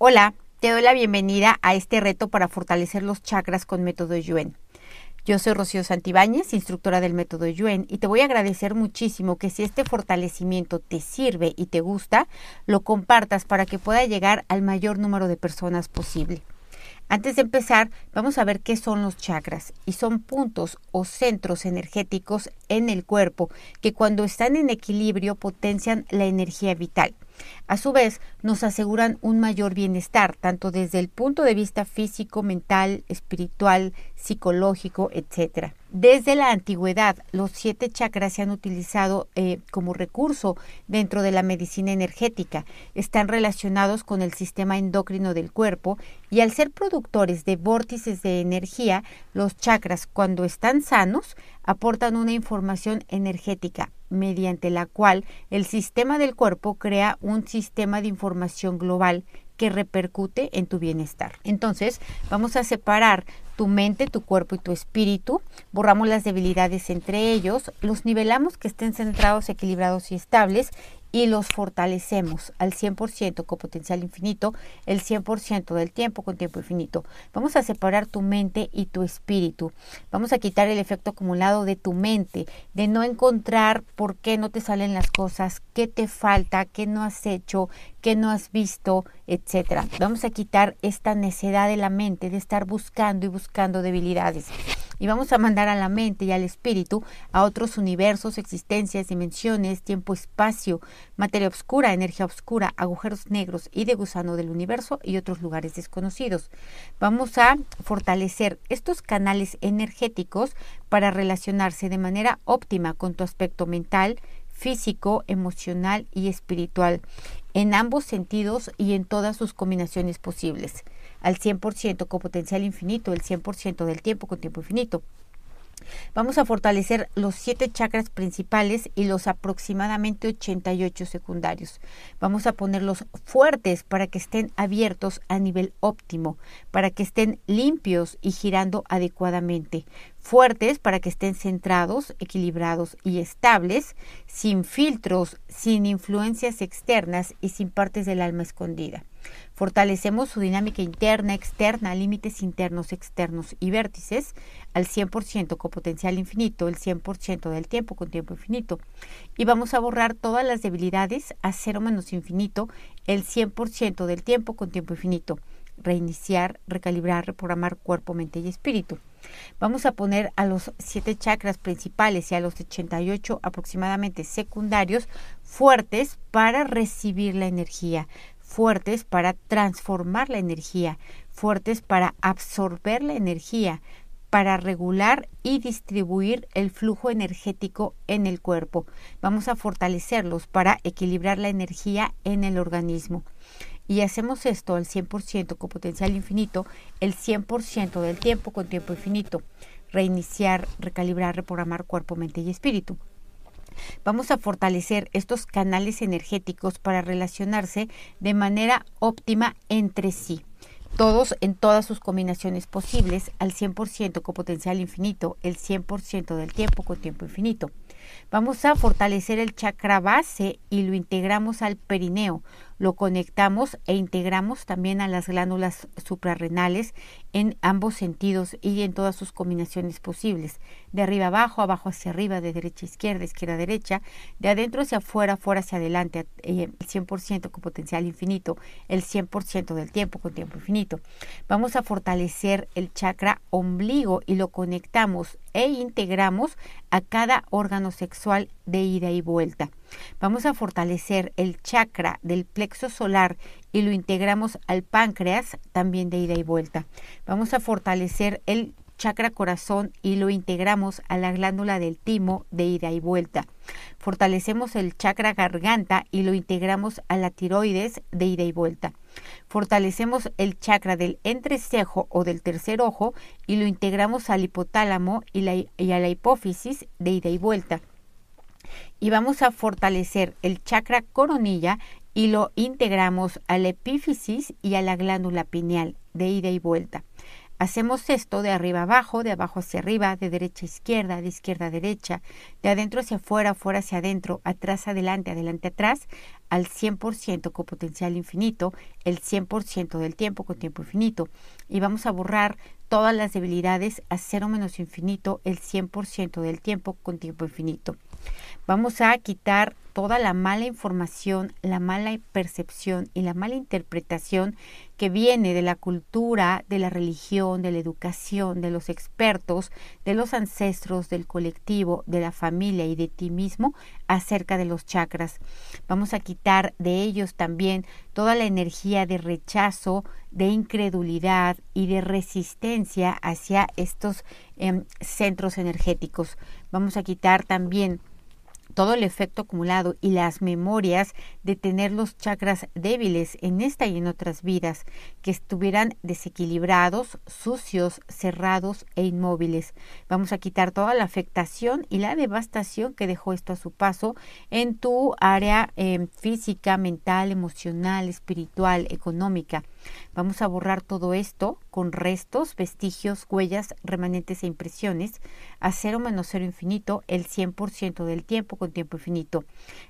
Hola, te doy la bienvenida a este reto para fortalecer los chakras con método Yuen. Yo soy Rocío Santibáñez, instructora del método Yuen, y te voy a agradecer muchísimo que si este fortalecimiento te sirve y te gusta, lo compartas para que pueda llegar al mayor número de personas posible. Antes de empezar, vamos a ver qué son los chakras y son puntos o centros energéticos en el cuerpo que cuando están en equilibrio potencian la energía vital. A su vez, nos aseguran un mayor bienestar, tanto desde el punto de vista físico, mental, espiritual, psicológico, etc. Desde la antigüedad, los siete chakras se han utilizado eh, como recurso dentro de la medicina energética. Están relacionados con el sistema endocrino del cuerpo y al ser productores de vórtices de energía, los chakras, cuando están sanos, aportan una información energética mediante la cual el sistema del cuerpo crea un sistema de información global que repercute en tu bienestar. Entonces, vamos a separar tu mente, tu cuerpo y tu espíritu, borramos las debilidades entre ellos, los nivelamos que estén centrados, equilibrados y estables y los fortalecemos al 100% con potencial infinito, el 100% del tiempo con tiempo infinito. Vamos a separar tu mente y tu espíritu. Vamos a quitar el efecto acumulado de tu mente, de no encontrar por qué no te salen las cosas, qué te falta, qué no has hecho, qué no has visto, etcétera. Vamos a quitar esta necedad de la mente de estar buscando y buscando debilidades y vamos a mandar a la mente y al espíritu a otros universos, existencias, dimensiones, tiempo, espacio, materia oscura, energía oscura, agujeros negros y de gusano del universo y otros lugares desconocidos. Vamos a fortalecer estos canales energéticos para relacionarse de manera óptima con tu aspecto mental, físico, emocional y espiritual, en ambos sentidos y en todas sus combinaciones posibles al 100% con potencial infinito, el 100% del tiempo con tiempo infinito. Vamos a fortalecer los siete chakras principales y los aproximadamente 88 secundarios. Vamos a ponerlos fuertes para que estén abiertos a nivel óptimo, para que estén limpios y girando adecuadamente. Fuertes para que estén centrados, equilibrados y estables, sin filtros, sin influencias externas y sin partes del alma escondida. Fortalecemos su dinámica interna, externa, límites internos, externos y vértices al 100% con potencial infinito, el 100% del tiempo con tiempo infinito. Y vamos a borrar todas las debilidades a cero menos infinito, el 100% del tiempo con tiempo infinito. Reiniciar, recalibrar, reprogramar cuerpo, mente y espíritu. Vamos a poner a los siete chakras principales y a los 88 aproximadamente secundarios fuertes para recibir la energía, fuertes para transformar la energía, fuertes para absorber la energía, para regular y distribuir el flujo energético en el cuerpo. Vamos a fortalecerlos para equilibrar la energía en el organismo. Y hacemos esto al 100% con potencial infinito, el 100% del tiempo con tiempo infinito. Reiniciar, recalibrar, reprogramar cuerpo, mente y espíritu. Vamos a fortalecer estos canales energéticos para relacionarse de manera óptima entre sí todos en todas sus combinaciones posibles al 100% con potencial infinito, el 100% del tiempo con tiempo infinito. Vamos a fortalecer el chakra base y lo integramos al perineo, lo conectamos e integramos también a las glándulas suprarrenales en ambos sentidos y en todas sus combinaciones posibles, de arriba abajo, abajo hacia arriba, de derecha a izquierda, izquierda a derecha, de adentro hacia afuera, afuera hacia adelante, eh, el 100% con potencial infinito, el 100% del tiempo con tiempo infinito. Vamos a fortalecer el chakra ombligo y lo conectamos e integramos a cada órgano sexual de ida y vuelta. Vamos a fortalecer el chakra del plexo solar y lo integramos al páncreas también de ida y vuelta. Vamos a fortalecer el chakra corazón y lo integramos a la glándula del timo de ida y vuelta. Fortalecemos el chakra garganta y lo integramos a la tiroides de ida y vuelta. Fortalecemos el chakra del entrecejo o del tercer ojo y lo integramos al hipotálamo y, a la hipófisis de ida y vuelta. Y vamos a fortalecer el chakra coronilla y lo integramos a la epífisis y a la glándula pineal de ida y vuelta. Hacemos esto de arriba abajo, de abajo hacia arriba, de derecha a izquierda, de izquierda a derecha, de adentro hacia afuera, afuera hacia adentro, atrás adelante, adelante atrás, al 100% con potencial infinito, el 100% del tiempo con tiempo infinito. Y vamos a borrar todas las debilidades a cero menos infinito, el 100% del tiempo con tiempo infinito. Vamos a quitar toda la mala información, la mala percepción y la mala interpretación que viene de la cultura, de la religión, de la educación, de los expertos, de los ancestros, del colectivo, de la familia y de ti mismo acerca de los chakras. Vamos a quitar de ellos también toda la energía de rechazo, de incredulidad y de resistencia hacia estos em, centros energéticos. Vamos a quitar también todo el efecto acumulado y las memorias de tener los chakras débiles en esta y en otras vidas, que estuvieran desequilibrados, sucios, cerrados e inmóviles. Vamos a quitar toda la afectación y la devastación que dejó esto a su paso en tu área em, física, mental, emocional, espiritual, económica. Vamos a borrar todo esto con restos, vestigios, huellas, remanentes e impresiones a cero menos cero infinito el 100% del tiempo tiempo infinito.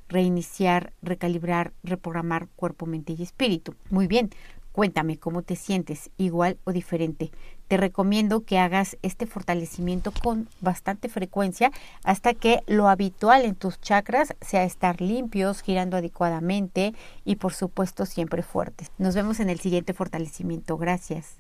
Reiniciar, recalibrar, reprogramar cuerpo, mente y espíritu. Muy bien, Cuéntame cómo te sientes, igual o diferente. Te recomiendo que hagas este fortalecimiento con bastante frecuencia hasta que lo habitual en tus chakras sea estar limpios, girando adecuadamente y por supuesto siempre fuertes. Nos vemos en el siguiente fortalecimiento. Gracias.